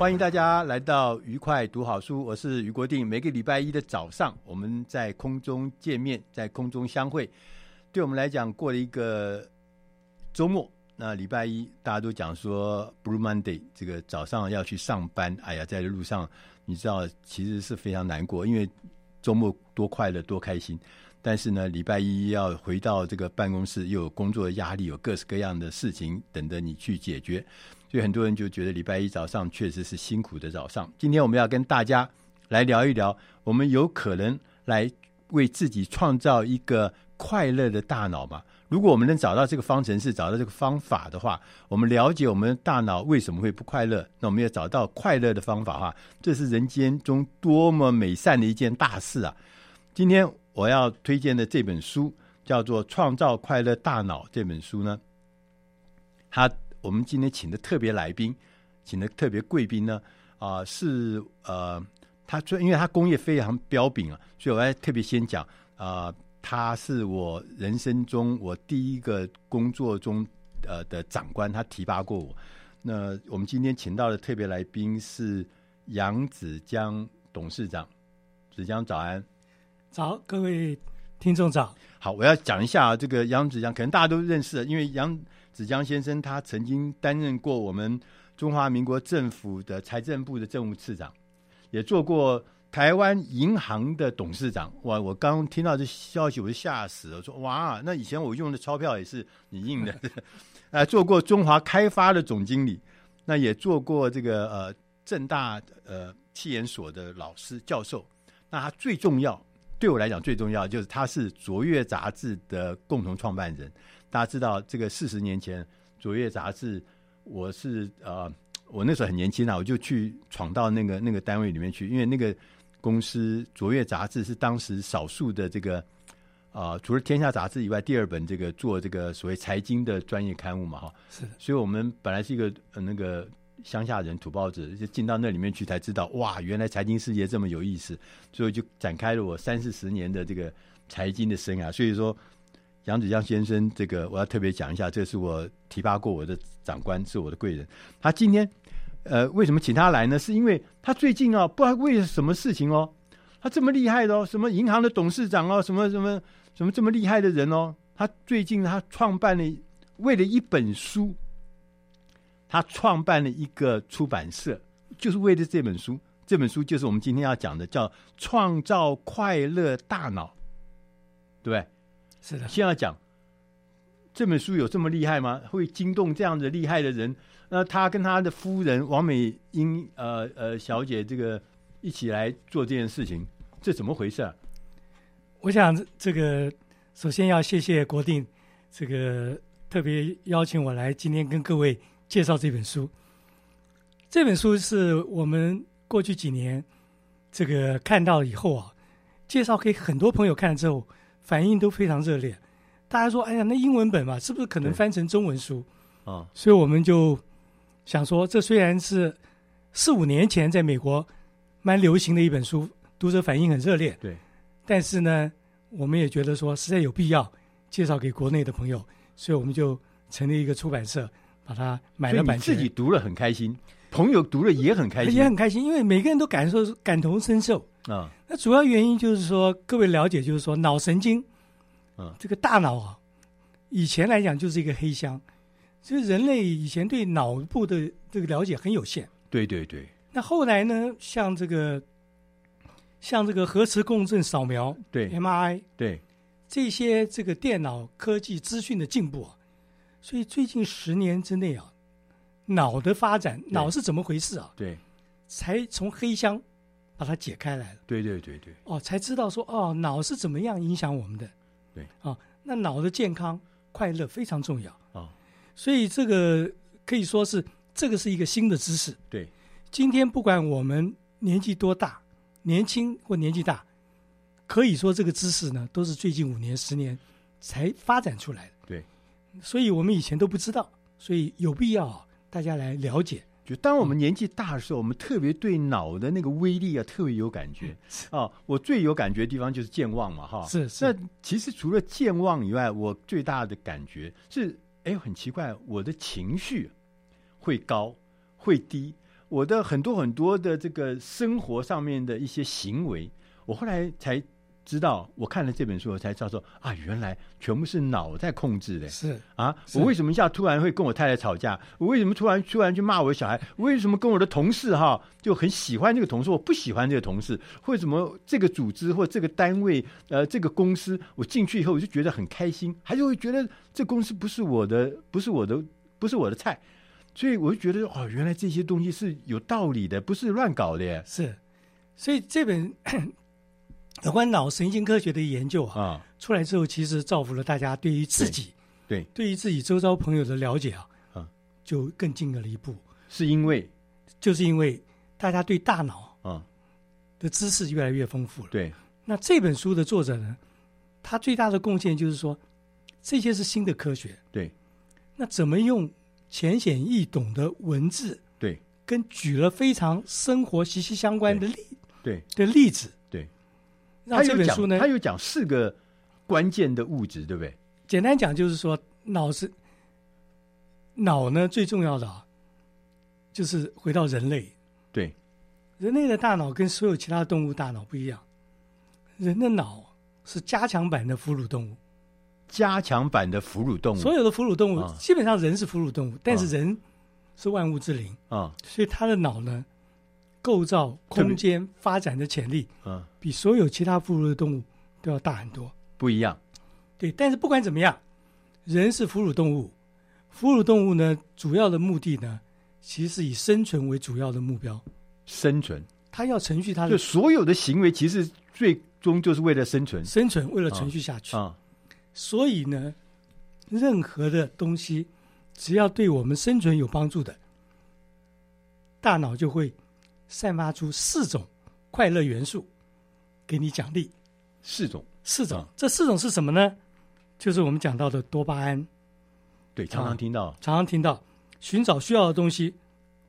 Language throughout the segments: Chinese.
欢迎大家来到愉快读好书，我是余国定。每个礼拜一的早上，我们在空中见面，在空中相会。对我们来讲，过了一个周末。那礼拜一大家都讲说 Blue Monday，这个早上要去上班，哎呀，在路上你知道其实是非常难过，因为周末多快乐多开心，但是呢，礼拜一要回到这个办公室，又有工作的压力，有各式各样的事情等着你去解决，所以很多人就觉得礼拜一早上确实是辛苦的早上。今天我们要跟大家来聊一聊，我们有可能来为自己创造一个快乐的大脑吗？如果我们能找到这个方程式，找到这个方法的话，我们了解我们的大脑为什么会不快乐，那我们要找到快乐的方法哈，这是人间中多么美善的一件大事啊！今天我要推荐的这本书叫做《创造快乐大脑》这本书呢，他我们今天请的特别来宾，请的特别贵宾呢，啊、是呃，他因为他工业非常彪炳啊，所以我要特别先讲啊。他是我人生中我第一个工作中呃的长官，他提拔过我。那我们今天请到的特别来宾是杨子江董事长，子江早安。早，各位听众早。好，我要讲一下这个杨子江，可能大家都认识，因为杨子江先生他曾经担任过我们中华民国政府的财政部的政务次长，也做过。台湾银行的董事长，哇！我刚听到这消息，我就吓死了。说哇，那以前我用的钞票也是你印的。呃，做过中华开发的总经理，那也做过这个呃正大呃气研所的老师教授。那他最重要，对我来讲最重要就是他是卓越杂志的共同创办人。大家知道，这个四十年前卓越杂志，我是呃我那时候很年轻啊，我就去闯到那个那个单位里面去，因为那个。公司卓越杂志是当时少数的这个啊、呃，除了天下杂志以外，第二本这个做这个所谓财经的专业刊物嘛，哈。是。所以我们本来是一个、呃、那个乡下人土包子，就进到那里面去才知道，哇，原来财经世界这么有意思，所以就展开了我三四十年的这个财经的生涯。所以说，杨子江先生，这个我要特别讲一下，这是我提拔过我的长官，是我的贵人。他今天。呃，为什么请他来呢？是因为他最近啊，不知道为什么事情哦，他这么厉害的哦，什么银行的董事长哦，什么什么什么这么厉害的人哦，他最近他创办了，为了一本书，他创办了一个出版社，就是为了这本书。这本书就是我们今天要讲的，叫《创造快乐大脑》，对不对？是的。先要讲这本书有这么厉害吗？会惊动这样子厉害的人？那他跟他的夫人王美英呃呃小姐这个一起来做这件事情，这怎么回事啊？我想这个首先要谢谢国定，这个特别邀请我来今天跟各位介绍这本书。这本书是我们过去几年这个看到以后啊，介绍给很多朋友看了之后，反应都非常热烈。大家说：“哎呀，那英文本嘛，是不是可能翻成中文书？”啊，所以我们就。想说，这虽然是四五年前在美国蛮流行的一本书，读者反应很热烈。对，但是呢，我们也觉得说实在有必要介绍给国内的朋友，所以我们就成立一个出版社，把它买了版权。自己读了很开心，朋友读了也很开心，也很开心，因为每个人都感受感同身受啊。那主要原因就是说，各位了解，就是说脑神经，啊，这个大脑啊，以前来讲就是一个黑箱，所以人类以前对脑部的这个了解很有限。对对对。那后来呢，像这个，像这个核磁共振扫描，对，MRI，对，这些这个电脑科技资讯的进步啊，所以最近十年之内啊，脑的发展，脑是怎么回事啊？对，才从黑箱把它解开来了。对对对对。哦，才知道说哦，脑是怎么样影响我们的。对。哦，那脑的健康快乐非常重要啊。哦。所以这个可以说是这个是一个新的知识。对。今天不管我们年纪多大，年轻或年纪大，可以说这个知识呢，都是最近五年、十年才发展出来的。对，所以我们以前都不知道，所以有必要大家来了解。就当我们年纪大的时候，我们特别对脑的那个威力啊，特别有感觉。哦，我最有感觉的地方就是健忘嘛，哈。是是。那其实除了健忘以外，我最大的感觉是，哎，很奇怪，我的情绪会高会低。我的很多很多的这个生活上面的一些行为，我后来才知道，我看了这本书，我才知道说啊，原来全部是脑在控制的。是啊，我为什么一下突然会跟我太太吵架？我为什么突然突然去骂我的小孩？我为什么跟我的同事哈就很喜欢这个同事，我不喜欢这个同事？为什么这个组织或这个单位呃这个公司，我进去以后我就觉得很开心，还是会觉得这公司不是我的，不是我的，不是我的菜？所以我就觉得哦，原来这些东西是有道理的，不是乱搞的耶。是，所以这本有关脑神经科学的研究啊，啊出来之后，其实造福了大家对于自己对，对，于自己周遭朋友的了解啊，啊，就更进了一步。是因为，就是因为大家对大脑啊的知识越来越丰富了。对，那这本书的作者呢，他最大的贡献就是说，这些是新的科学。对，那怎么用？浅显易懂的文字，对，跟举了非常生活息息相关的例，对的例子，对。那这本书呢，他有讲四个关键的物质，对不对？简单讲就是说，脑是脑呢最重要的啊，就是回到人类，对，人类的大脑跟所有其他动物大脑不一样，人的脑是加强版的哺乳动物。加强版的哺乳动物，所有的哺乳动物、啊、基本上人是哺乳动物，但是人是万物之灵。啊，所以他的脑呢，构造、空间发展的潜力啊，比所有其他哺乳的动物都要大很多。不一样，对。但是不管怎么样，人是哺乳动物，哺乳动物呢，主要的目的呢，其实是以生存为主要的目标。生存，它要程序它的，就所有的行为，其实最终就是为了生存，生存为了程序下去啊。啊所以呢，任何的东西，只要对我们生存有帮助的，大脑就会散发出四种快乐元素，给你奖励。四种，四种，这四种是什么呢？就是我们讲到的多巴胺。对，常常听到，啊，常常听到，寻找需要的东西，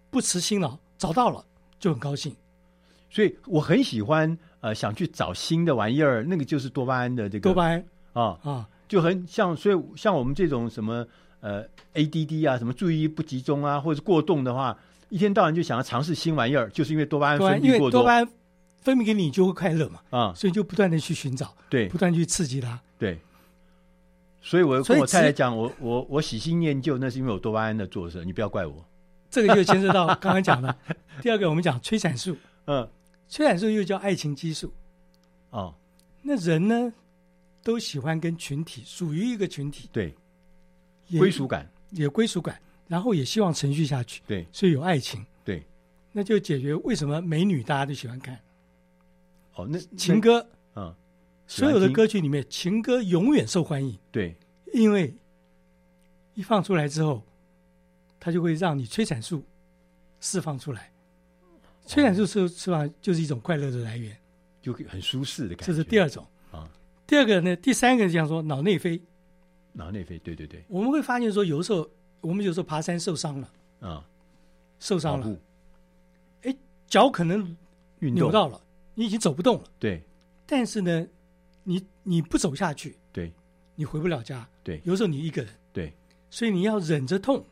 不辞辛劳，找到了就很高兴。所以我很喜欢，呃，想去找新的玩意儿，那个就是多巴胺的这个多巴胺。啊啊，就很像，所以像我们这种什么呃 ADD 啊，什么注意力不集中啊，或者是过动的话，一天到晚就想要尝试新玩意儿，就是因为多巴胺分泌过多。多巴胺分泌给你就会快乐嘛，啊，所以就不断的去寻找，对，不断去刺激它，对。所以我跟我太太讲，我我我喜新厌旧，那是因为我多巴胺的作祟，你不要怪我。这个就牵涉到刚刚讲的 第二个，我们讲催产素，嗯，催产素又叫爱情激素，哦，那人呢？都喜欢跟群体属于一个群体，对，归属感。有归属感，然后也希望持续下去，对，所以有爱情，对，那就解决为什么美女大家都喜欢看，哦，那情歌，啊、嗯，所有的歌曲里面情歌永远受欢迎，对，因为一放出来之后，它就会让你催产素释放出来，催产素释释放就是一种快乐的来源，就很舒适的感觉，这是第二种。啊。第二个呢，第三个讲说脑内啡，脑内啡，对对对，我们会发现说，有的时候我们有时候爬山受伤了，啊，受伤了，哎，脚可能扭到了，你已经走不动了，对，但是呢，你你不走下去，对，你回不了家，对，有时候你一个人，对，所以你要忍着痛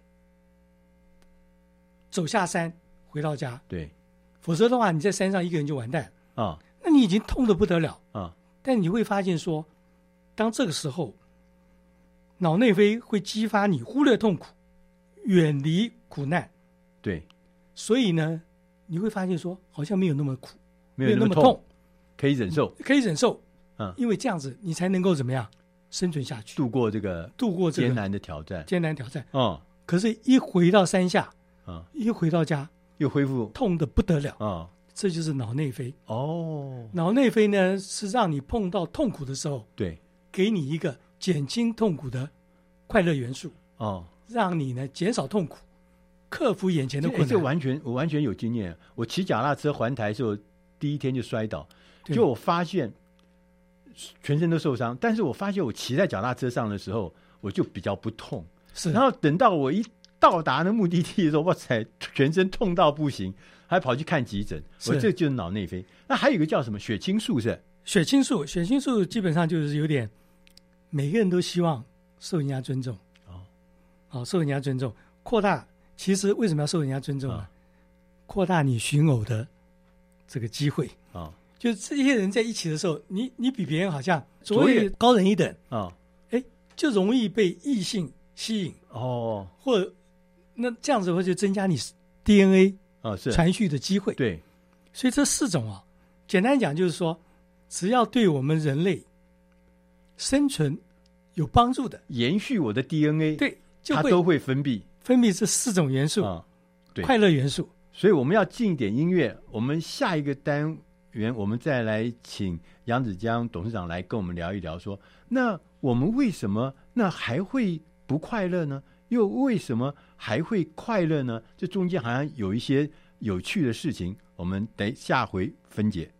走下山回到家，对，否则的话你在山上一个人就完蛋。啊，那你已经痛的不得了。啊。但你会发现说，当这个时候，脑内啡会激发你忽略痛苦，远离苦难。对，所以呢，你会发现说，好像没有那么苦，没有那么痛，可以忍受，可以忍受。嗯，因为这样子，你才能够怎么样生存下去，度过这个度过这个艰难的挑战，艰难挑战。哦，可是，一回到山下，啊，一回到家，又恢复。痛的不得了。啊。这就是脑内啡。哦，脑内啡呢是让你碰到痛苦的时候，对，给你一个减轻痛苦的快乐元素。哦，让你呢减少痛苦，克服眼前的困难。这完全我完全有经验。我骑脚踏车环台的时候，第一天就摔倒，就我发现全身都受伤，但是我发现我骑在脚踏车上的时候，我就比较不痛。是，然后等到我一到达那目的地的时候，哇塞，全身痛到不行。还跑去看急诊，我这就是脑内啡。那还有一个叫什么血清素是？血清素，血清素基本上就是有点，每个人都希望受人家尊重哦，好、哦、受人家尊重，扩大。其实为什么要受人家尊重呢？扩、哦、大你寻偶的这个机会啊、哦，就是这些人在一起的时候，你你比别人好像所谓高人一等啊，哎、哦，就容易被异性吸引哦，或者那这样子会就增加你 DNA。啊、哦，是传续的机会。对，所以这四种啊，简单讲就是说，只要对我们人类生存有帮助的，延续我的 DNA，对，就它都会分泌分泌这四种元素对，快乐元素。所以我们要进一点音乐，我们下一个单元，我们再来请杨子江董事长来跟我们聊一聊说，说那我们为什么那还会不快乐呢？又为什么还会快乐呢？这中间好像有一些有趣的事情，我们得下回分解。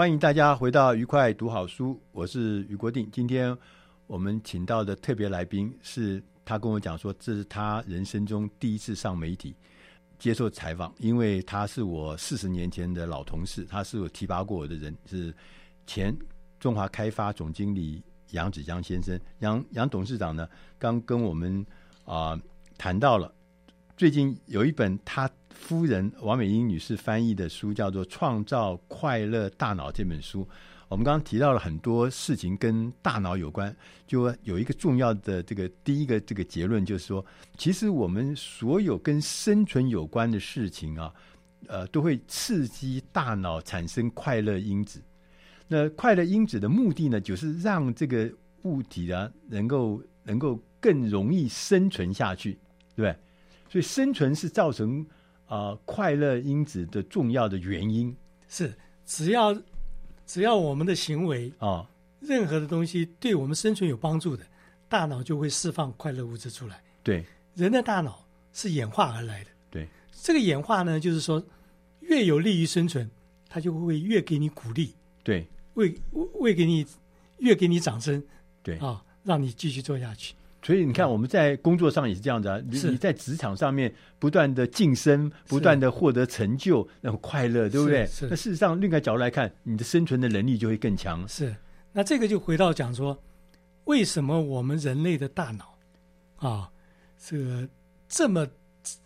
欢迎大家回到愉快读好书，我是于国定。今天我们请到的特别来宾是他跟我讲说，这是他人生中第一次上媒体接受采访，因为他是我四十年前的老同事，他是我提拔过我的人，是前中华开发总经理杨子江先生。杨杨董事长呢，刚跟我们啊、谈到了最近有一本他。夫人王美英女士翻译的书叫做《创造快乐大脑》这本书，我们刚刚提到了很多事情跟大脑有关，就有一个重要的这个第一个这个结论，就是说，其实我们所有跟生存有关的事情啊，呃，都会刺激大脑产生快乐因子。那快乐因子的目的呢，就是让这个物体啊，能够能够更容易生存下去，对不对？所以生存是造成、呃、快乐因子的重要的原因。是，只要只要我们的行为啊，哦、任何的东西对我们生存有帮助的，大脑就会释放快乐物质出来。对，人的大脑是演化而来的。对，这个演化呢，就是说，越有利于生存，它就会越给你鼓励。对。为为给你越给你掌声，对啊、哦，让你继续做下去。所以你看，我们在工作上也是这样子啊。你你在职场上面不断的晋升，不断的获得成就，那种快乐，对不对？是。那事实上，另一个角度来看，你的生存的能力就会更强。是。那这个就回到讲说，为什么我们人类的大脑啊，这个这么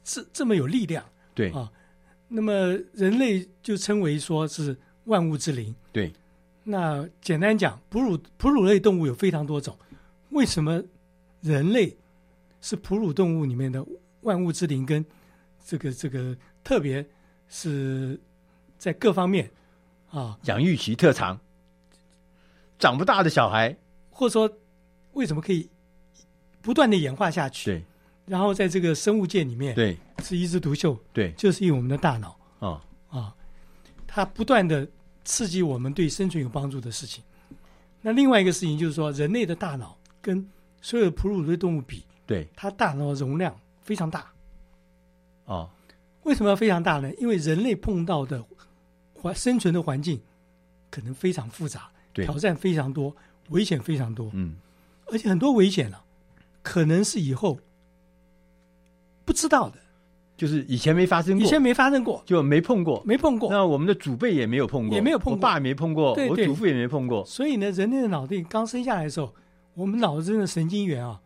这这么有力量？对啊。那么人类就称为说是万物之灵。对。那简单讲，哺乳哺乳类动物有非常多种，为什么人类是哺乳动物里面的万物之灵？跟这个这个，特别是在各方面啊，养育其特长，长不大的小孩，或者说为什么可以不断的演化下去？对，然后在这个生物界里面，对，是一枝独秀，对，就是因为我们的大脑啊啊，它不断的。刺激我们对生存有帮助的事情。那另外一个事情就是说，人类的大脑跟所有哺乳类动物比，对，它大脑容量非常大。哦，为什么要非常大呢？因为人类碰到的环生存的环境可能非常复杂，对，挑战非常多，危险非常多。嗯，而且很多危险啊，可能是以后不知道的。就是以前没发生过，以前没发生过，就没碰过，没碰过。那我们的祖辈也没有碰过，也没有碰过，我爸也没碰过，对对，我祖父也没碰过。所以呢，人类的脑袋刚生下来的时候，我们脑子中的神经元啊，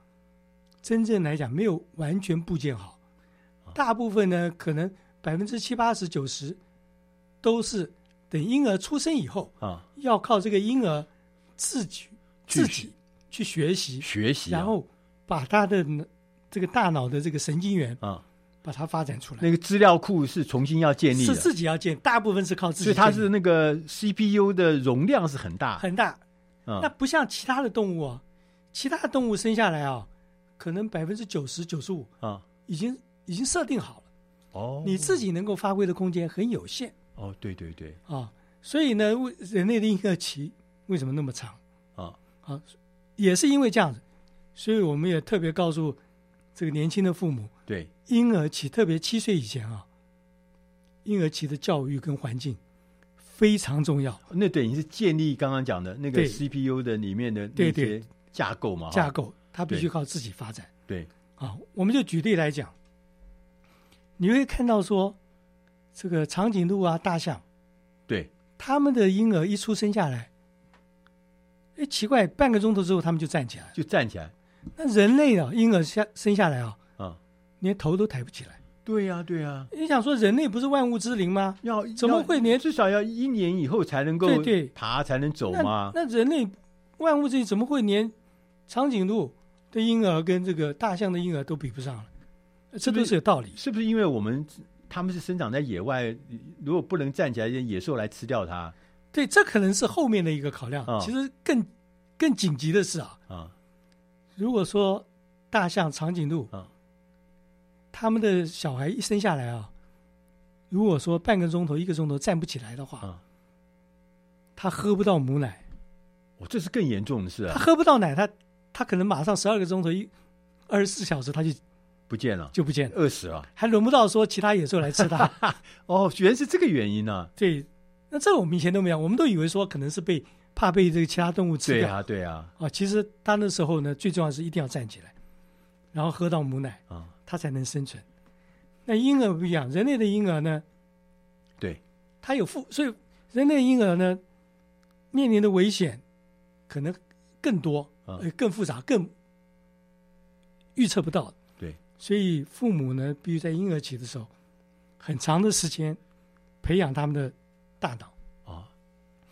真正来讲没有完全部建好，大部分呢，可能百分之七八十九十都是等婴儿出生以后啊，要靠这个婴儿自己自己去学习学习，然后把他的这个大脑的这个神经元啊。把它发展出来，那个资料库是重新要建立的，是自己要建，大部分是靠自己。所以它是那个 CPU 的容量是很大。很大，嗯，那不像其他的动物啊，其他的动物生下来啊，可能百分之九十九十五啊，已经已经设定好了，哦，你自己能够发挥的空间很有限，哦，对对对，啊，所以呢，为人类的婴儿期为什么那么长？啊？啊，也是因为这样子，所以我们也特别告诉这个年轻的父母，对。婴儿期，特别七岁以前啊，婴儿期的教育跟环境非常重要。那等于是建立刚刚讲的那个 CPU 的里面的那些架构嘛？架构，它必须靠自己发展。对，啊，我们就举例来讲，你会看到说，这个长颈鹿啊、大象，对，他们的婴儿一出生下来，哎，奇怪，半个钟头之后他们就站起来，就站起来。那人类啊，婴儿下生下来啊。啊连头都抬不起来。对呀，对呀。你想说人类不是万物之灵吗？要怎么会连至少要一年以后才能够对对爬才能走吗？那人类万物之灵怎么会连长颈鹿的婴儿跟这个大象的婴儿都比不上了？这都是有道理。是不是因为我们他们是生长在野外，如果不能站起来，野兽来吃掉它？对，这可能是后面的一个考量。其实更更紧急的是啊啊，如果说大象、长颈鹿啊。他们的小孩一生下来啊，如果说半个钟头、一个钟头站不起来的话，嗯、他喝不到母奶，哦，这是更严重的事啊！他喝不到奶，他他可能马上十二个钟头一二十四小时他就不见了，就不见了，饿死了，还轮不到说其他野兽来吃他。哦，原来是这个原因呢、啊？对，那这我们以前都没有，我们都以为说可能是被怕被这个其他动物吃掉。对啊，对啊。啊，其实他那时候呢，最重要是一定要站起来，然后喝到母奶啊。嗯它才能生存。那婴儿不一样，人类的婴儿呢？对，他有负，所以人类婴儿呢，面临的危险可能更多，呃、嗯，更复杂，更预测不到。对，所以父母呢，必须在婴儿期的时候，很长的时间培养他们的大脑。啊，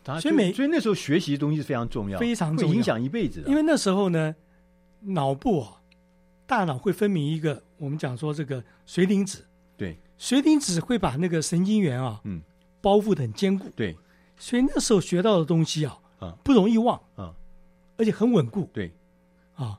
他所以每所以那时候学习的东西是非常重要，非常重要。会影响一辈子的。因为那时候呢，脑部啊，大脑会分泌一个我们讲说这个髓磷脂，对。髓磷脂会把那个神经元啊，嗯，包覆的很坚固，对。所以那时候学到的东西啊，啊不容易忘，啊，而且很稳固对啊。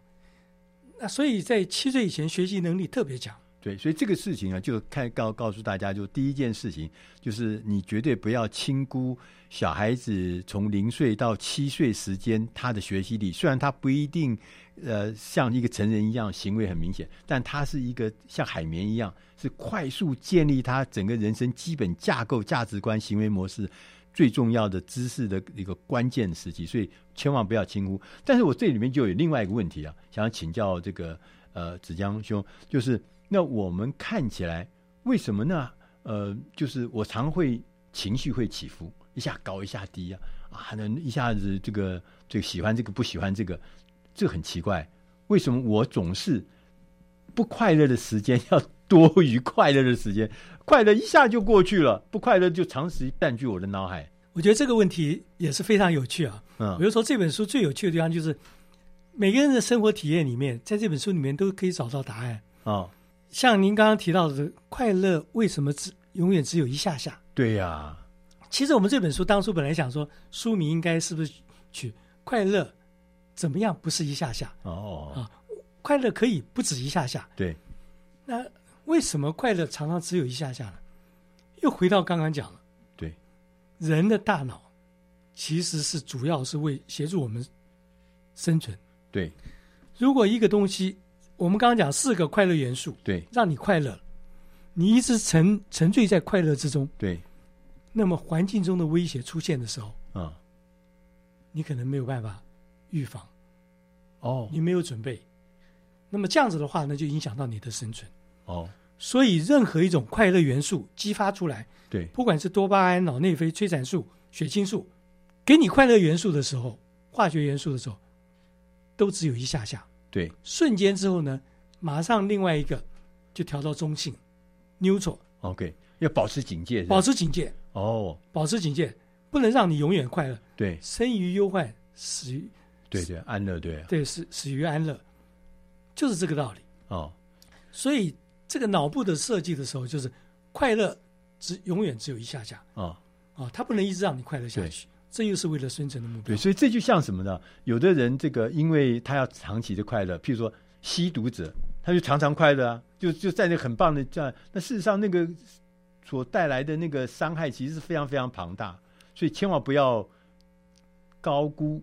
那所以在七岁以前学习能力特别强。对，所以这个事情啊，就看告告诉大家，就第一件事情就是你绝对不要轻估小孩子从零岁到七岁时间他的学习力。虽然他不一定呃像一个成人一样行为很明显，但他是一个像海绵一样，是快速建立他整个人生基本架构、价值观、行为模式最重要的知识的一个关键时期。所以千万不要轻忽。但是我这里面就有另外一个问题啊，想要请教这个呃子江兄，就是。那我们看起来为什么呢？呃，就是我常会情绪会起伏，一下高一下低啊，啊，那一下子这个这个喜欢这个不喜欢这个，这很奇怪。为什么我总是不快乐的时间 要多于快乐的时间？快乐一下就过去了，不快乐就长时占据我的脑海。我觉得这个问题也是非常有趣啊。嗯，比如说这本书最有趣的地方就是每个人的生活体验里面，在这本书里面都可以找到答案啊。哦像您刚刚提到的，快乐为什么只永远只有一下下？对呀、啊，其实我们这本书当初本来想说，书名应该是不是取“快乐怎么样不是一下下”？哦，啊，快乐可以不止一下下。对，那为什么快乐常常只有一下下呢？又回到刚刚讲了，对，人的大脑其实是主要是为协助我们生存。对，如果一个东西。我们刚刚讲四个快乐元素，对，让你快乐，你一直沉沉醉在快乐之中，对，那么环境中的威胁出现的时候，啊，你可能没有办法预防，哦，你没有准备，那么这样子的话呢，就影响到你的生存，哦，所以任何一种快乐元素激发出来，对，不管是多巴胺、脑内啡、催产素、血清素，给你快乐元素的时候，化学元素的时候，都只有一下下。对，瞬间之后呢，马上另外一个就调到中性，neutral。OK，要保持警戒，保持警戒。哦，保持警戒，不能让你永远快乐。对，生于忧患，死于对对安乐，对对死死于安乐，就是这个道理。哦，所以这个脑部的设计的时候，就是快乐只永远只有一下下。啊，啊，它不能一直让你快乐下去。这又是为了生存的目标。对，所以这就像什么呢？有的人这个，因为他要长期的快乐，譬如说吸毒者，他就常常快乐啊，就就在那很棒的这样。那事实上，那个所带来的那个伤害其实是非常非常庞大，所以千万不要高估，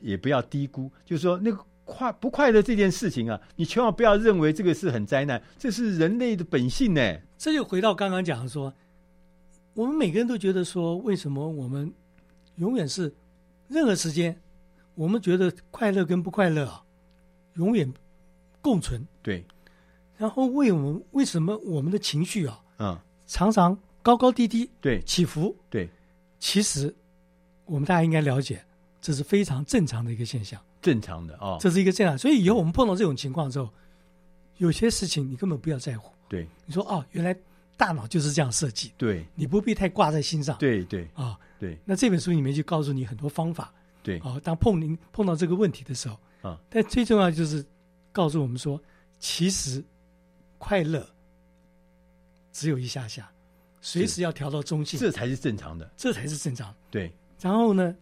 也不要低估。就是说，那个快不快乐这件事情啊，你千万不要认为这个是很灾难，这是人类的本性呢。这就回到刚刚讲的说，我们每个人都觉得说，为什么我们永远是任何时间，我们觉得快乐跟不快乐啊，永远共存。对。然后为我们为什么我们的情绪啊，嗯，常常高高低低，对，起伏，对。其实我们大家应该了解，这是非常正常的一个现象。正常的哦，这是一个正常。所以以后我们碰到这种情况之后，有些事情你根本不要在乎。对。你说哦，原来大脑就是这样设计。对。你不必太挂在心上。对对啊。哦对，那这本书里面就告诉你很多方法。对，啊，当碰您碰到这个问题的时候，啊，但最重要就是告诉我们说，其实快乐只有一下下，随时要调到中性，这才是正常的，这才是正常。对，然后呢，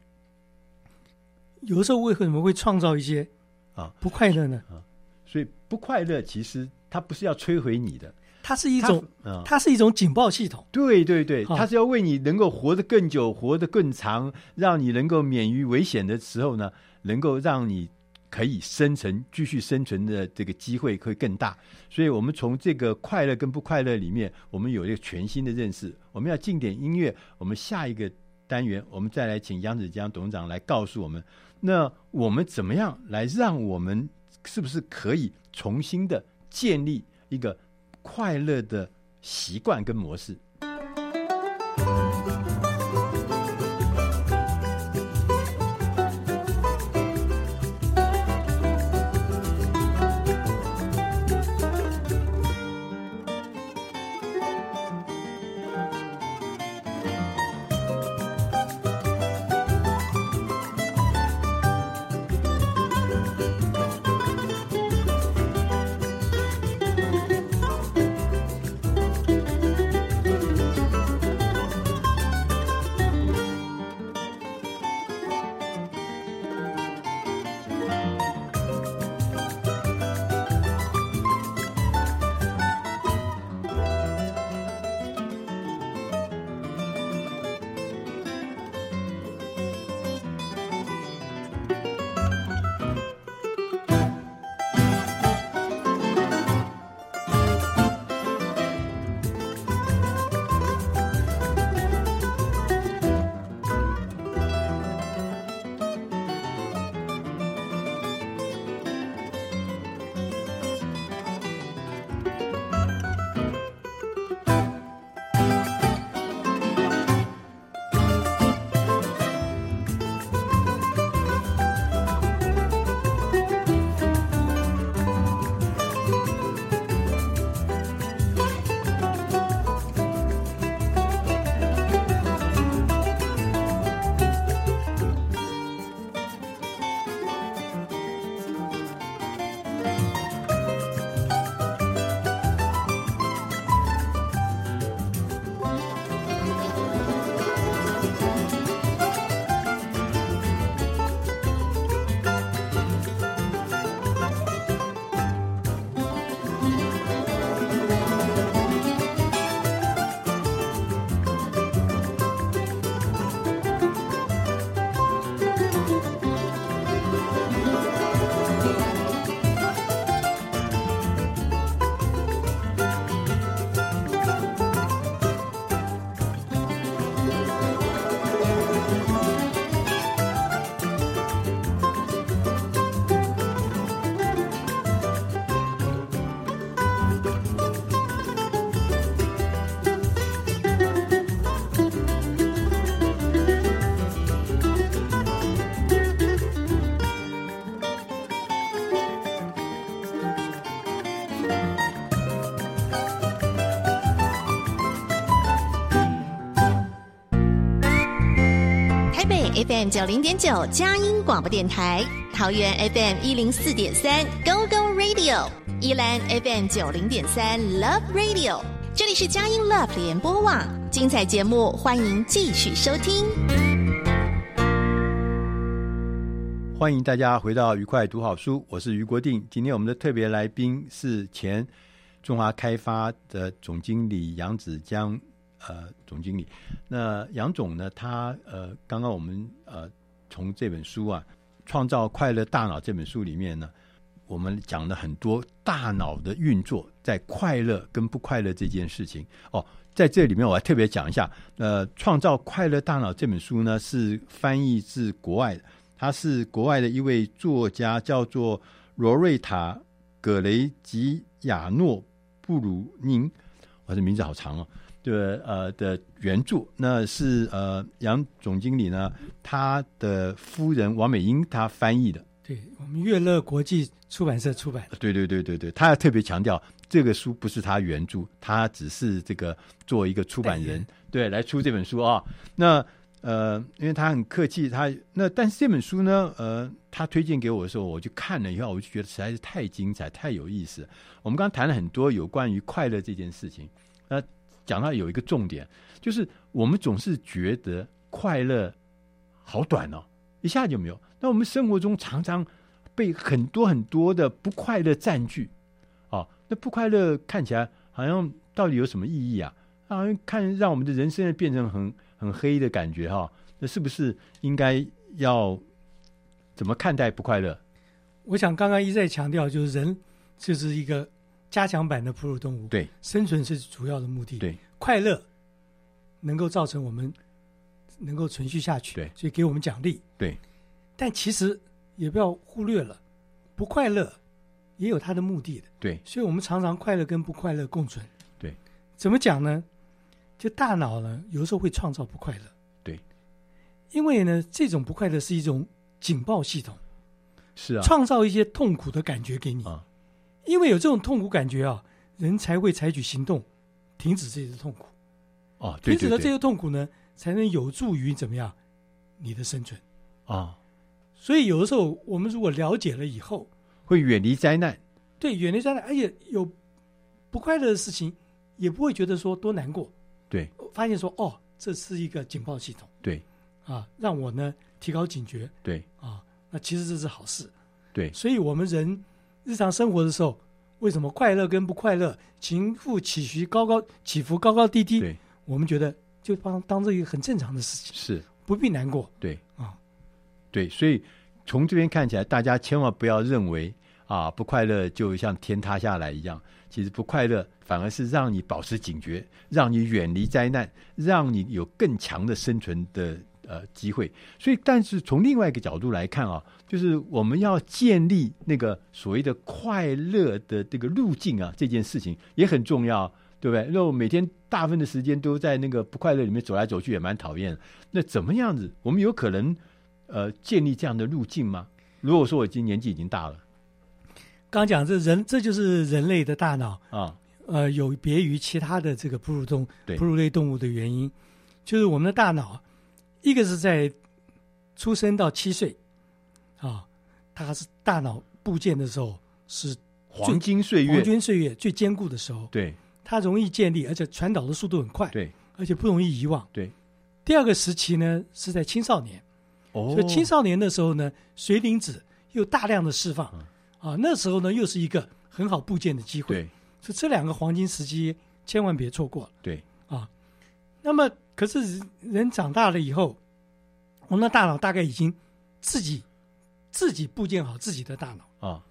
有的时候为什么会创造一些啊不快乐呢？啊，所以不快乐其实它不是要摧毁你的。它是一种，它，它是一种警报系统。对对对，它是要为你能够活得更久、活得更长，让你能够免于危险的时候呢，能够让你可以生存、继续生存的这个机会会更大。所以，我们从这个快乐跟不快乐里面，我们有一个全新的认识。我们要进点音乐，我们下一个单元，我们再来请杨子江董事长来告诉我们，那我们怎么样来让我们是不是可以重新的建立一个。快乐的习惯跟模式。FM 九零点九佳音广播电台，桃园 FM 一零四点三 Go Go Radio，宜兰 FM 九零点三 Love Radio。这里是佳音 Love 联播网，精彩节目欢迎继续收听。欢迎大家回到愉快读好书，我是于国定。今天我们的特别来宾是前中华开发的总经理杨子江。呃，总经理，那杨总呢？他呃，刚刚我们呃，从这本书啊，《创造快乐大脑》这本书里面呢，我们讲了很多大脑的运作，在快乐跟不快乐这件事情。哦，在这里面我还特别讲一下，呃，《创造快乐大脑》这本书呢，是翻译自国外的，他是国外的一位作家，叫做罗瑞塔·葛雷吉亚诺布鲁宁，我的名字好长哦。的呃的原著，那是呃杨总经理呢，他的夫人王美英他翻译的。对，我们乐乐国际出版社出版。对对对对对，他要特别强调，这个书不是他原著，他只是这个做一个出版人，对，来出这本书啊。那呃，因为他很客气，他那但是这本书呢，呃，他推荐给我的时候，我就看了以后，我就觉得实在是太精彩，太有意思。我们刚刚谈了很多有关于快乐这件事情，那。讲到有一个重点，就是我们总是觉得快乐好短哦，一下就没有。那我们生活中常常被很多很多的不快乐占据，哦，那不快乐看起来好像到底有什么意义啊？好像看让我们的人生变成很很黑的感觉哈、哦。那是不是应该要怎么看待不快乐？我想刚刚一再强调，就是人就是一个。加强版的哺乳动物，对，生存是主要的目的。对，快乐能够造成我们能够存续下去。对，所以给我们奖励。对，但其实也不要忽略了，不快乐也有它的目的的。对，所以我们常常快乐跟不快乐共存。对，怎么讲呢？就大脑呢，有时候会创造不快乐。对，因为呢，这种不快乐是一种警报系统。是啊，创造一些痛苦的感觉给你。啊。因为有这种痛苦感觉啊，人才会采取行动，停止这些痛苦。哦，对对对，停止了这些痛苦呢，才能有助于怎么样你的生存。啊、哦，所以有的时候我们如果了解了以后，会远离灾难。对，远离灾难，而且有不快乐的事情，也不会觉得说多难过。对，发现说哦，这是一个警报系统。对，啊，让我呢提高警觉。对，啊，那其实这是好事。对，所以我们人。日常生活的时候，为什么快乐跟不快乐，情妇起伏高高起伏高高低低？对，我们觉得就当当这一个很正常的事情，是不必难过。对啊、哦，对，所以从这边看起来，大家千万不要认为啊，不快乐就像天塌下来一样。其实不快乐反而是让你保持警觉，让你远离灾难，让你有更强的生存的。呃，机会。所以，但是从另外一个角度来看啊，就是我们要建立那个所谓的快乐的这个路径啊，这件事情也很重要，对不对？那我每天大部分的时间都在那个不快乐里面走来走去，也蛮讨厌。那怎么样子？我们有可能呃建立这样的路径吗？如果说我已经年纪已经大了，刚讲这人，这就是人类的大脑啊，呃，有别于其他的这个哺乳动对哺乳类动物的原因，就是我们的大脑。一个是在出生到七岁，啊，它是大脑部件的时候是黄金岁月，黄金岁月最坚固的时候。对，它容易建立，而且传导的速度很快。对，而且不容易遗忘。对。第二个时期呢，是在青少年。哦。所以青少年的时候呢，髓磷脂又大量的释放，啊，那时候呢又是一个很好部件的机会。对。所以这两个黄金时期千万别错过。对。啊，那么。可是人长大了以后，我们的大脑大概已经自己自己部件好自己的大脑啊。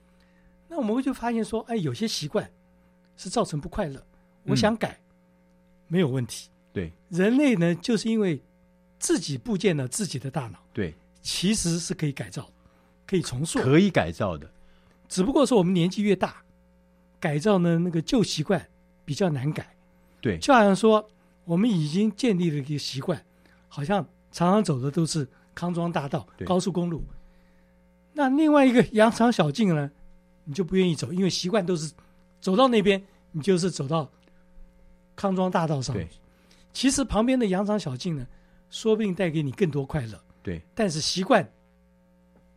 那我们会就发现说，哎，有些习惯是造成不快乐，我想改，嗯，没有问题。对，人类呢，就是因为自己部件了自己的大脑，对，其实是可以改造，可以重塑，可以改造的。只不过说我们年纪越大，改造呢那个旧习惯比较难改。对，就好像说。我们已经建立了一个习惯，好像常常走的都是康庄大道、高速公路。那另外一个羊肠小径呢，你就不愿意走，因为习惯都是走到那边，你就是走到康庄大道上。对其实旁边的羊肠小径呢，说不定带给你更多快乐。对，但是习惯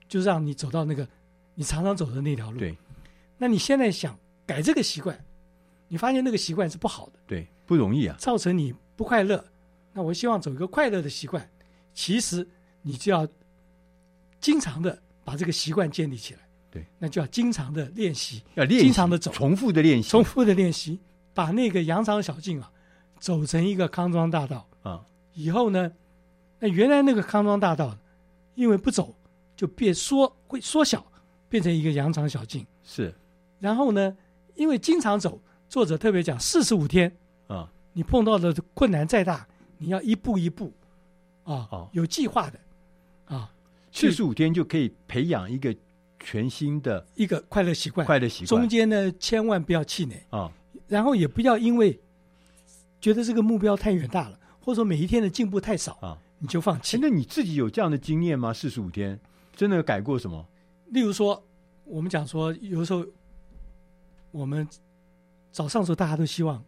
就让你走到那个你常常走的那条路。对，那你现在想改这个习惯，你发现那个习惯是不好的，对，不容易啊，造成你不快乐。那我希望走一个快乐的习惯，其实你就要经常的把这个习惯建立起来。对，那就要经常的练习，要练习，经常的走，重复的练习，重复的练习，把那个羊肠小径啊，走成一个康庄大道。啊。以后呢，那原来那个康庄大道，因为不走，就变缩，会缩小，变成一个羊肠小径。是，然后呢，因为经常走，作者特别讲四十五天啊，你碰到的困难再大，你要一步一步啊，哦、有计划的。啊，四十五天就可以培养一个。全新的一个快乐习惯，快乐习惯中间呢，千万不要气馁啊，然后也不要因为觉得这个目标太远大了，或者说每一天的进步太少啊，你就放弃。那你自己有这样的经验吗？四十五天真的改过什么？例如说，我们讲说，有时候我们早上的时候大家都希望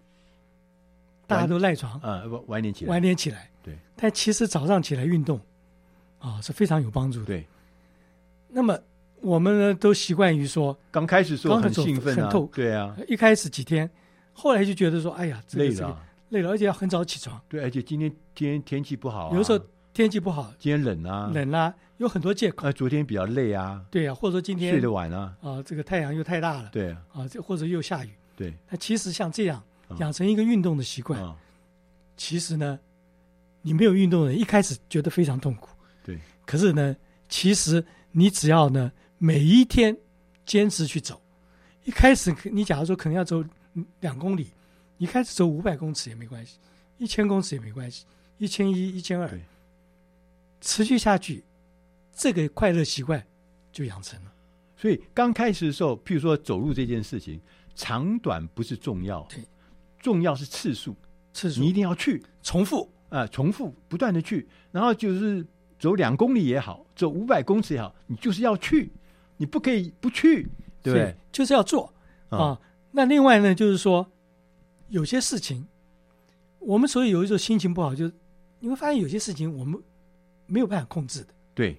大家都赖床啊，晚点起来，晚点起来。对，但其实早上起来运动啊是非常有帮助的。对，那么。我们呢都习惯于说，刚开始说很兴奋啊，对啊，一开始几天，后来就觉得说，哎呀，累了，累了，而且要很早起床。对，而且今天今天天气不好，有时候天气不好，今天冷啊，冷啊，有很多借口。啊，昨天比较累啊，对啊，或者说今天睡得晚啊，啊，这个太阳又太大了，对啊，这或者又下雨，对。那其实像这样养成一个运动的习惯，其实呢，你没有运动的人一开始觉得非常痛苦，对。可是呢，其实你只要呢。每一天坚持去走，一开始你假如说可能要走两公里，你开始走五百公尺也没关系，一千公尺也没关系，一千一、一千二，持续下去，这个快乐习惯就养成了。所以刚开始的时候，譬如说走路这件事情，长短不是重要，对，重要是次数，次数你一定要去重复啊、呃，重复不断的去，然后就是走两公里也好，走五百公尺也好，你就是要去。你不可以不去，对不对？就是要做啊、哦。那另外呢，就是说有些事情，我们所以有一种心情不好，就是你会发现有些事情我们没有办法控制的。对，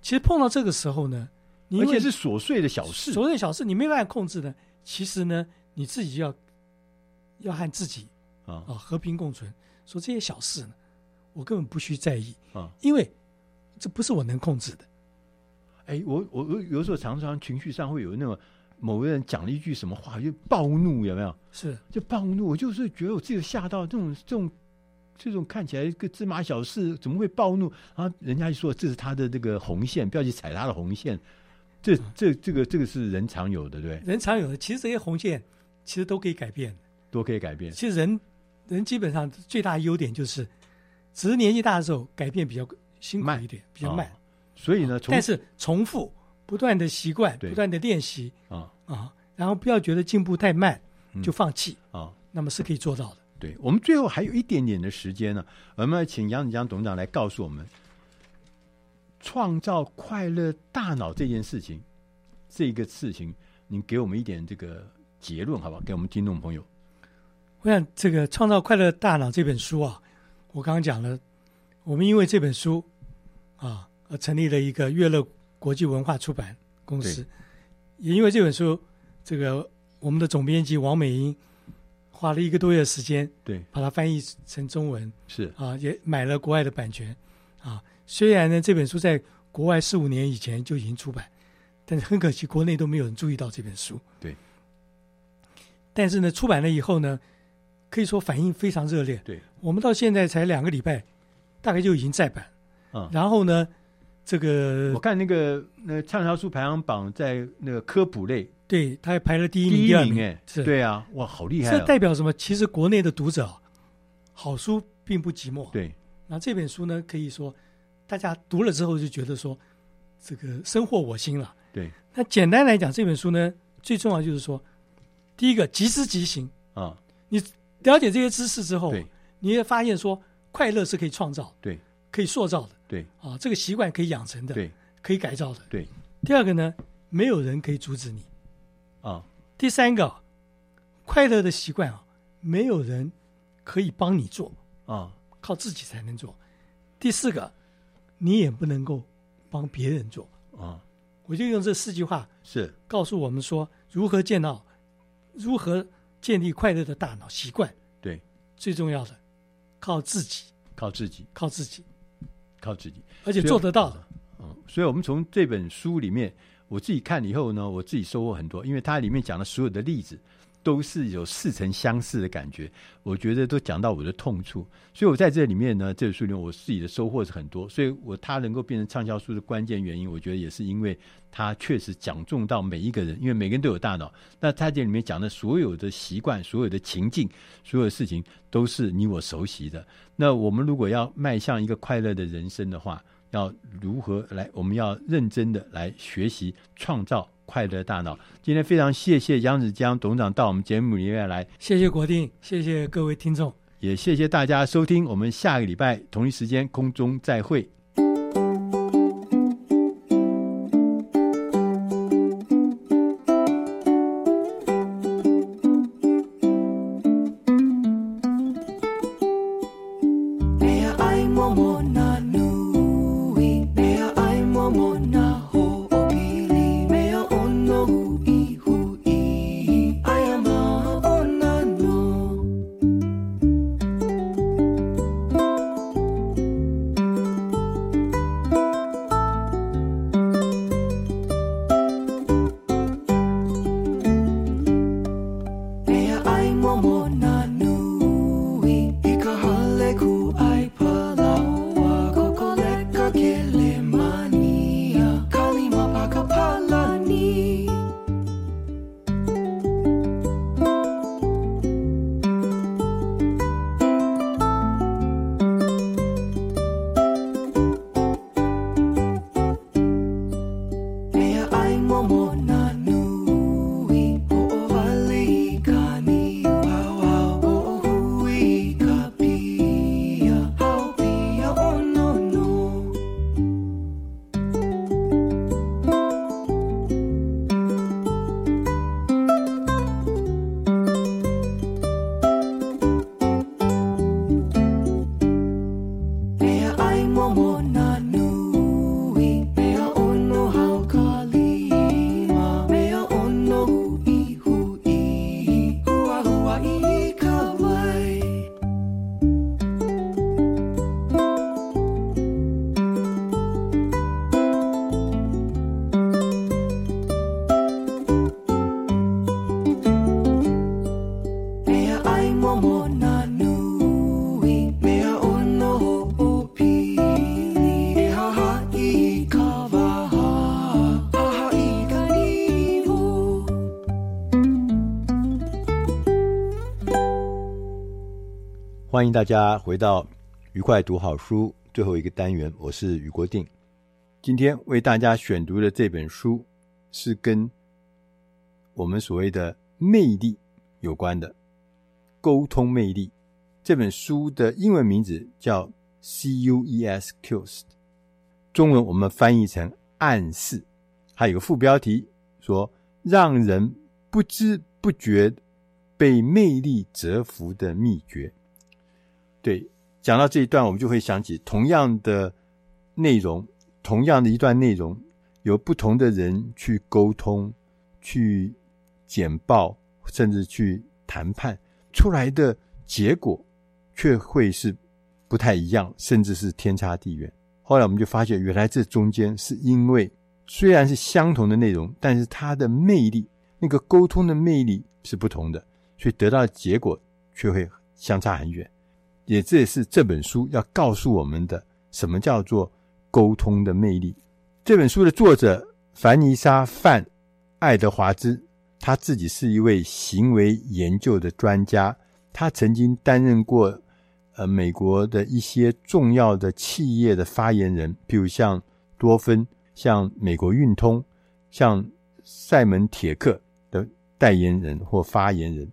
其实碰到这个时候呢，你而且是琐碎的小事，琐碎小事你没办法控制的。其实呢，你自己要要和自己啊、哦、和平共存，说这些小事呢，我根本不需在意啊，因为这不是我能控制的。哎，我我我有时候常常情绪上会有那种某个人讲了一句什么话就暴怒，有没有？是，就暴怒。我就是觉得我自己吓到，这种这种这种看起来一个芝麻小事，怎么会暴怒？然后人家就说这是他的这个红线，不要去踩他的红线。这这这个这个是人常有的，对？人常有的，其实这些红线其实都可以改变，都可以改变。其实人人基本上最大的优点就是，只是年纪大的时候改变比较辛苦一点，比较慢。所以呢，但是重复不断的习惯，不断的练习啊啊，然后不要觉得进步太慢就放弃啊，那么是可以做到的。对，我们最后还有一点点的时间呢，我们要请杨子江董事长来告诉我们，创造快乐大脑这件事情，这个事情，您给我们一点这个结论好不好？给我们听众朋友。我想这个创造快乐大脑这本书啊，我刚刚讲了，我们因为这本书啊。成立了一个乐乐国际文化出版公司，也因为这本书，这个我们的总编辑王美英花了一个多月时间，对，把它翻译成中文，是。啊，也买了国外的版权，啊，虽然呢这本书在国外四五年以前就已经出版，但是很可惜国内都没有人注意到这本书，对。但是呢，出版了以后呢，可以说反应非常热烈，对，我们到现在才两个礼拜，大概就已经再版，嗯，然后呢。这个我看那个那畅销书排行榜在那个科普类，对，他还排了第一名、第二名，哎，是，对啊，哇，好厉害、啊！这代表什么？其实国内的读者，好书并不寂寞。对，那这本书呢，可以说大家读了之后就觉得说，这个深获我心了。对，那简单来讲，这本书呢，最重要就是说，第一个即知即行啊，你了解这些知识之后，对，你也发现说，快乐是可以创造，对，可以塑造的。对啊，这个习惯可以养成的，对，可以改造的。对，第二个呢，没有人可以阻止你。啊，第三个，快乐的习惯啊，没有人可以帮你做啊，靠自己才能做。第四个，你也不能够帮别人做啊。我就用这四句话是告诉我们说，如何建造，如何建立快乐的大脑习惯。对，最重要的，靠自己，靠自己，靠自己，靠自己，而且做得到的。嗯，所以我们从这本书里面，我自己看了以后呢，我自己收获很多，因为它里面讲的所有的例子。都是有似曾相识的感觉，我觉得都讲到我的痛处，所以我在这里面呢，这本书里面我自己的收获是很多，所以我它能够变成畅销书的关键原因，我觉得也是因为它确实讲中到每一个人，因为每个人都有大脑，那它这里面讲的所有的习惯、所有的情境、所有的事情都是你我熟悉的。那我们如果要迈向一个快乐的人生的话，要如何来？我们要认真的来学习创造。快乐大脑，今天非常谢谢杨子江董事长到我们节目里面来，谢谢国定，谢谢各位听众，也谢谢大家收听，我们下个礼拜同一时间空中再会。欢迎大家回到愉快读好书最后一个单元，我是余国定。今天为大家选读的这本书是跟我们所谓的魅力有关的，沟通魅力。这本书的英文名字叫 CUES Cues，中文我们翻译成暗示，还有个副标题说让人不知不觉被魅力折服的秘诀。对，讲到这一段，我们就会想起同样的内容，同样的一段内容，有不同的人去沟通、去简报，甚至去谈判，出来的结果却会是不太一样，甚至是天差地远。后来我们就发现，原来这中间是因为虽然是相同的内容，但是它的魅力，那个沟通的魅力是不同的，所以得到的结果却会相差很远。也这也是这本书要告诉我们的，什么叫做沟通的魅力。这本书的作者凡妮莎·范·爱德华兹，他自己是一位行为研究的专家，他曾经担任过呃美国的一些重要的企业的发言人，比如像多芬、像美国运通、像赛门铁克的代言人或发言人。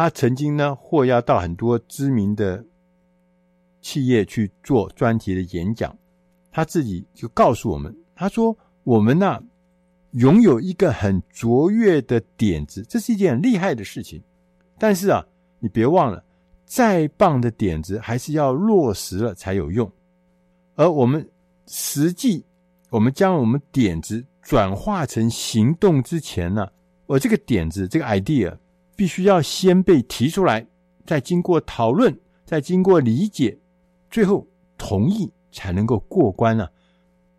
他曾经呢，或要到很多知名的企业去做专题的演讲。他自己就告诉我们，他说：“我们呢，拥有一个很卓越的点子，这是一件很厉害的事情。但是啊，你别忘了，再棒的点子还是要落实了才有用。而我们实际我们将我们点子转化成行动之前呢，我这个点子这个 idea 必须要先被提出来，再经过讨论，再经过理解，最后同意才能够过关、啊。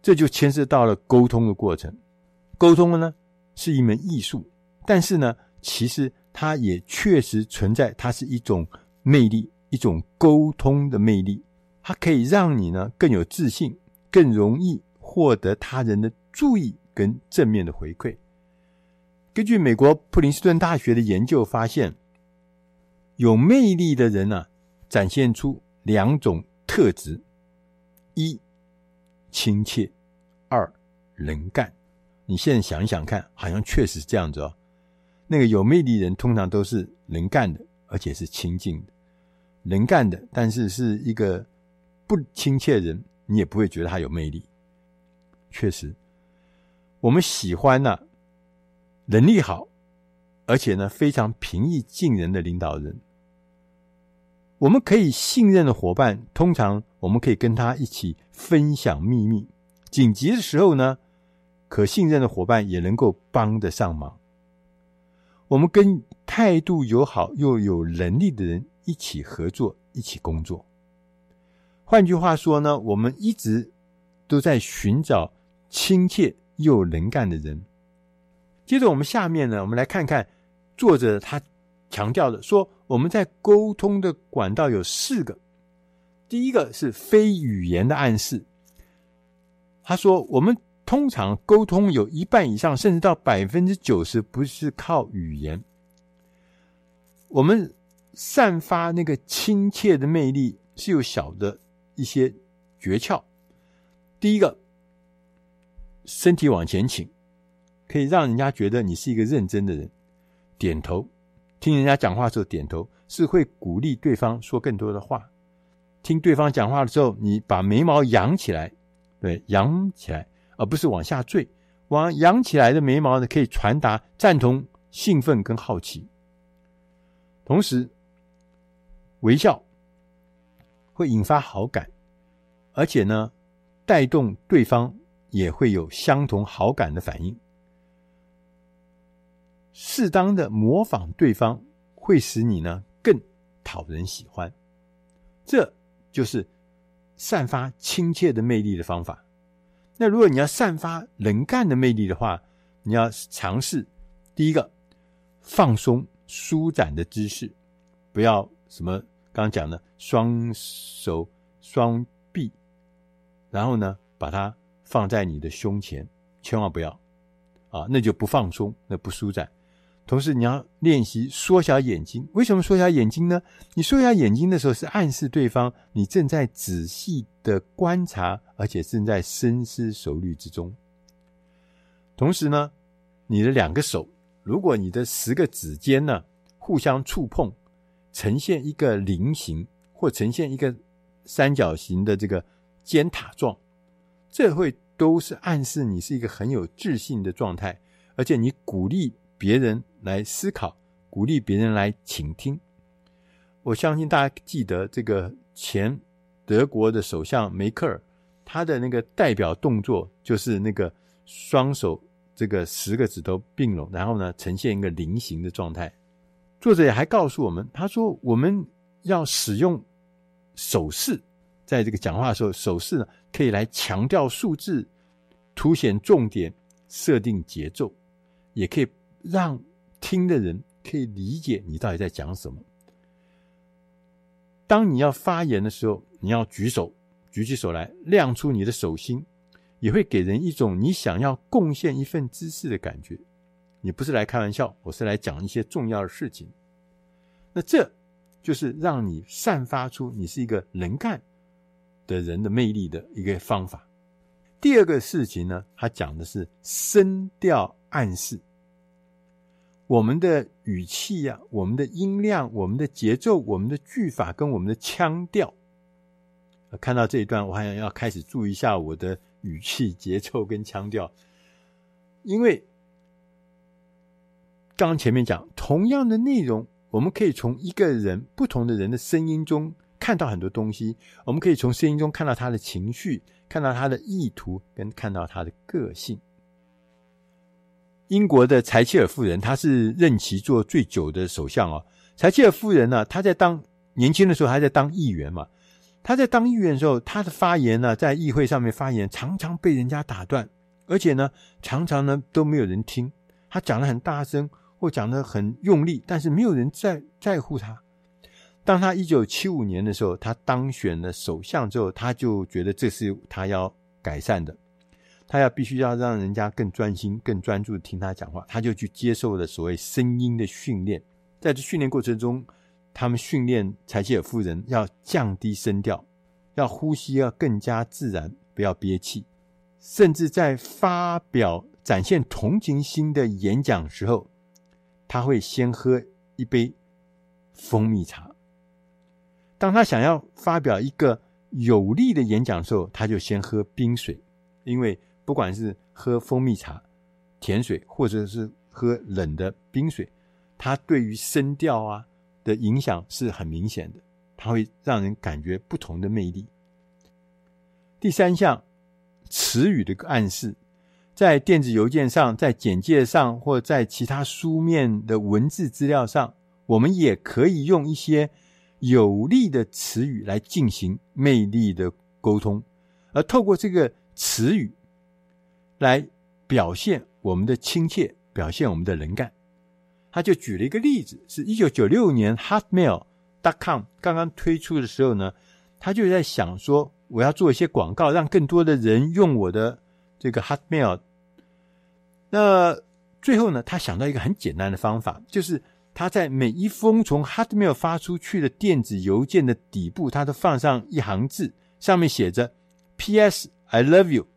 这就牵涉到了沟通的过程。沟通呢是一门艺术，但是呢，其实它也确实存在，它是一种魅力，一种沟通的魅力。它可以让你呢更有自信，更容易获得他人的注意跟正面的回馈。根据美国普林斯顿大学的研究发现，有魅力的人呢、啊，展现出两种特质：一、亲切；二、能干。你现在想一想看，好像确实是这样子哦。那个有魅力人通常都是能干的，而且是亲近的。能干的，但是是一个。不亲切的人，你也不会觉得他有魅力。确实，我们喜欢呢、能力好，而且呢非常平易近人的领导人。我们可以信任的伙伴，通常我们可以跟他一起分享秘密。紧急的时候呢，可信任的伙伴也能够帮得上忙。我们跟态度友好又有能力的人一起合作，一起工作。换句话说呢，我们一直都在寻找亲切又能干的人。接着，我们下面呢，我们来看看作者他强调的说，我们在沟通的管道有四个。第一个是非语言的暗示。他说，我们通常沟通有一半以上，甚至到百分之九十，不是靠语言。我们散发那个亲切的魅力是有小的。一些诀窍，第一个，身体往前倾，可以让人家觉得你是一个认真的人。点头，听人家讲话的时候点头，是会鼓励对方说更多的话。听对方讲话的时候，你把眉毛扬起来，对，扬起来，而不是往下坠。往扬起来的眉毛呢，可以传达赞同、兴奋跟好奇。同时，微笑。会引发好感，而且呢，带动对方也会有相同好感的反应。适当的模仿对方，会使你呢更讨人喜欢。这就是散发亲切的魅力的方法。那如果你要散发能干的魅力的话，你要尝试第一个放松舒展的姿势，不要什么。刚刚讲的双手双臂，然后呢，把它放在你的胸前，千万不要啊，那就不放松，那不舒展。同时，你要练习缩小眼睛。为什么缩小眼睛呢？你缩小眼睛的时候，是暗示对方你正在仔细的观察，而且正在深思熟虑之中。同时呢，你的两个手，如果你的十个指尖呢互相触碰。呈现一个菱形，或呈现一个三角形的这个尖塔状，这会都是暗示你是一个很有自信的状态，而且你鼓励别人来思考，鼓励别人来倾听。我相信大家记得这个前德国的首相梅克尔，他的那个代表动作就是那个双手这个十个指头并拢，然后呢呈现一个菱形的状态。作者也还告诉我们，他说我们要使用手势，在这个讲话的时候，手势呢可以来强调数字，凸显重点，设定节奏，也可以让听的人可以理解你到底在讲什么。当你要发言的时候，你要举手，举起手来，亮出你的手心，也会给人一种你想要贡献一份知识的感觉。你不是来开玩笑，我是来讲一些重要的事情。那这就是让你散发出你是一个能干的人的魅力的一个方法。第二个事情呢，他讲的是声调暗示。我们的语气呀、我们的音量，我们的节奏，我们的句法跟我们的腔调。看到这一段，我好像要开始注意一下我的语气、节奏跟腔调，因为刚。刚前面讲，同样的内容，我们可以从一个人不同的人的声音中看到很多东西，我们可以从声音中看到他的情绪，看到他的意图，跟看到他的个性。英国的柴契尔夫人，她是任期做最久的首相哦。柴契尔夫人呢，她在当年轻的时候还在当议员嘛。她在当议员的时候，她的发言呢，在议会上面发言，常常被人家打断，而且呢，常常呢都没有人听。她讲的很大声，或讲的很用力，但是没有人在在乎她。当她一九七五年的时候，她当选了首相之后，她就觉得这是她要改善的。他要必须要让人家更专心、更专注听他讲话，他就去接受了所谓声音的训练。在这训练过程中，他们训练柴契尔夫人要降低声调，要呼吸要更加自然，不要憋气。甚至在发表展现同情心的演讲时候，他会先喝一杯蜂蜜茶。当他想要发表一个有力的演讲的时候，他就先喝冰水，因为。不管是喝蜂蜜茶、甜水，或者是喝冷的冰水，它对于声调啊的影响是很明显的，它会让人感觉不同的魅力。第三项，词语的暗示，在电子邮件上、在简介上，或在其他书面的文字资料上，我们也可以用一些有力的词语来进行魅力的沟通，而透过这个词语。来表现我们的亲切，表现我们的能干。他就举了一个例子，是一九九六年 Hotmail.com 刚刚推出的时候呢，他就在想说，我要做一些广告，让更多的人用我的这个 Hotmail。那最后呢，他想到一个很简单的方法，就是他在每一封从 Hotmail 发出去的电子邮件的底部，他都放上一行字，上面写着 “P.S. I love you”，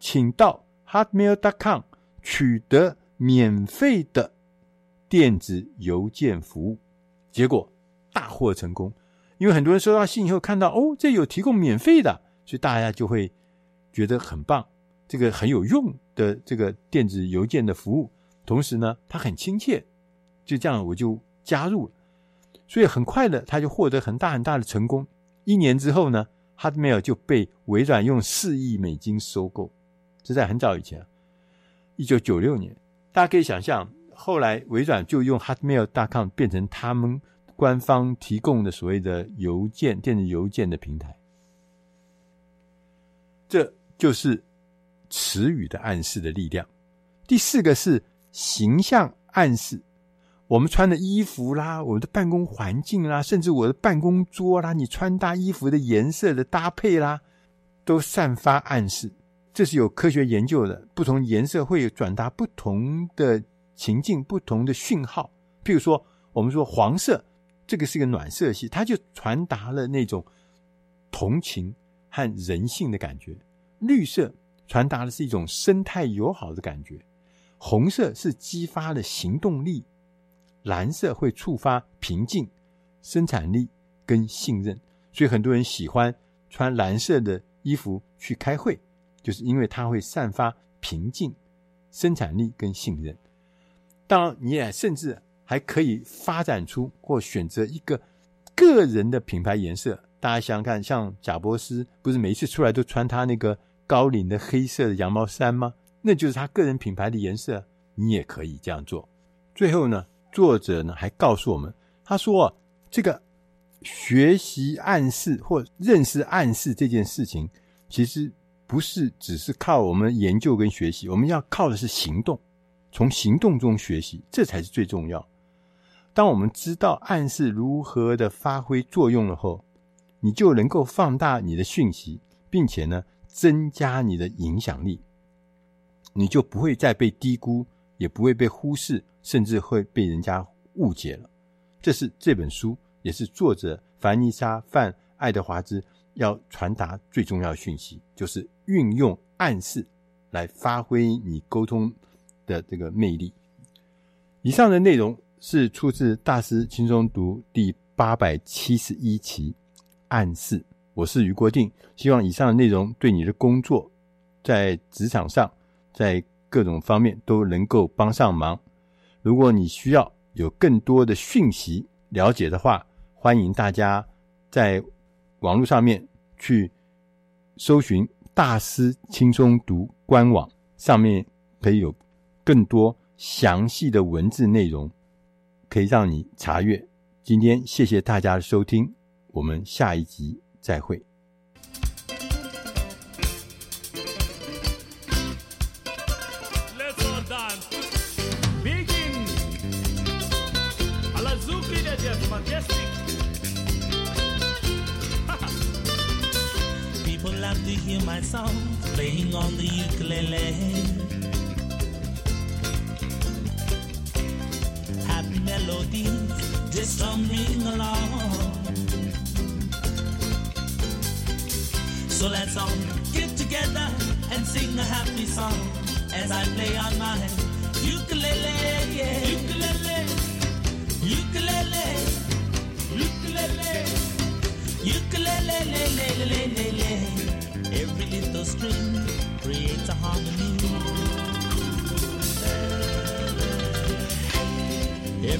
请到。hotmail.com 取得免费的电子邮件服务，结果大获成功。因为很多人收到信以后看到哦，这有提供免费的，所以大家就会觉得很棒，这个很有用的这个电子邮件的服务。同时呢，它很亲切，就这样我就加入了。所以很快的，他就获得很大很大的成功。一年之后呢，Hotmail 就被微软用四亿美金收购。是在很早以前，一九九六年，大家可以想象，后来微软就用 Hotmail.com 变成他们官方提供的所谓的邮件、电子邮件的平台。这就是词语的暗示的力量。第四个是形象暗示，我们穿的衣服啦，我们的办公环境啦，甚至我的办公桌啦，你穿搭衣服的颜色的搭配啦，都散发暗示。这是有科学研究的，不同颜色会转达不同的情境、不同的讯号。譬如说，我们说黄色，这个是个暖色系，它就传达了那种同情和人性的感觉；绿色传达的是一种生态友好的感觉；红色是激发了行动力；蓝色会触发平静、生产力跟信任。所以很多人喜欢穿蓝色的衣服去开会。就是因为它会散发平静、生产力跟信任。当然，你也甚至还可以发展出或选择一个个人的品牌颜色。大家想想看，像贾伯斯不是每一次出来都穿他那个高领的黑色的羊毛衫吗？那就是他个人品牌的颜色。你也可以这样做。最后呢，作者呢还告诉我们，他说这个学习暗示或认识暗示这件事情，其实。不是只是靠我们研究跟学习，我们要靠的是行动，从行动中学习，这才是最重要。当我们知道暗示如何的发挥作用了后，你就能够放大你的讯息，并且呢，增加你的影响力，你就不会再被低估，也不会被忽视，甚至会被人家误解了。这是这本书，也是作者凡妮莎·范·爱德华兹。要传达最重要的讯息，就是运用暗示来发挥你沟通的这个魅力。以上的内容是出自《大师轻松读》第八百七十一期暗示。我是余国定，希望以上的内容对你的工作，在职场上，在各种方面都能够帮上忙。如果你需要有更多的讯息了解的话，欢迎大家在。网络上面去搜寻大师轻松读官网，上面可以有更多详细的文字内容，可以让你查阅。今天谢谢大家的收听，我们下一集再会。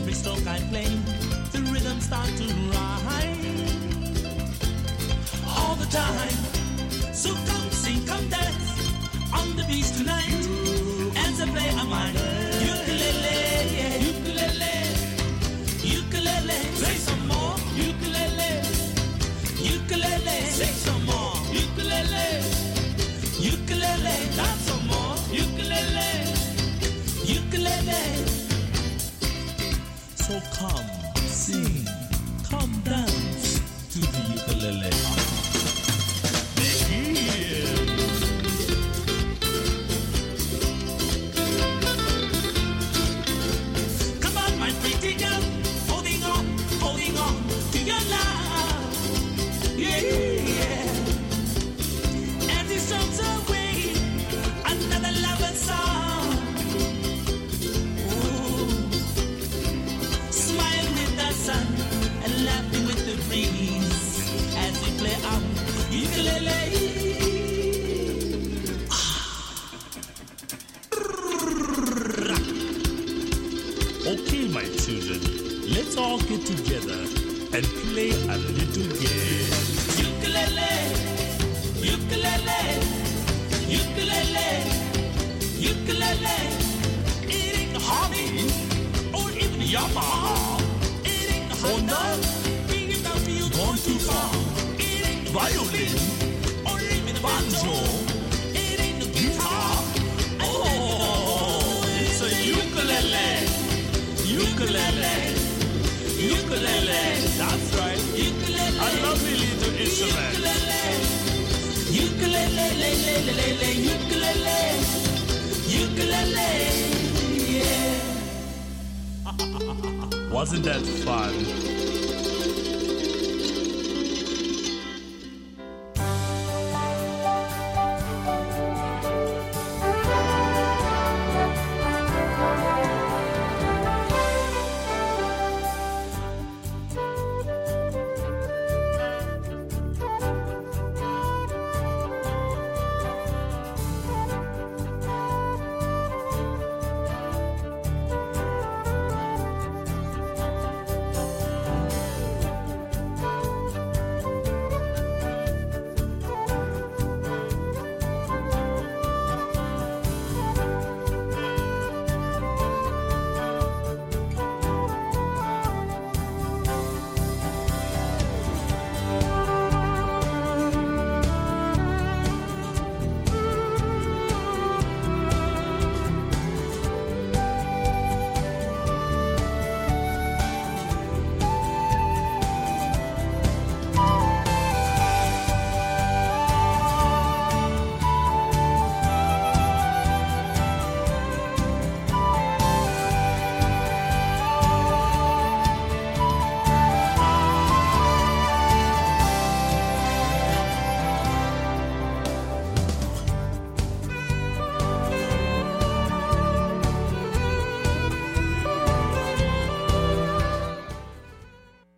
every stroke I play, the rhythm starts to rhyme all the time. Ukulele, ukulele. That's right. Ukulele, a lovely little instrument. Ukulele, ukulele, ukulele, ukulele, yeah. Wasn't that fun?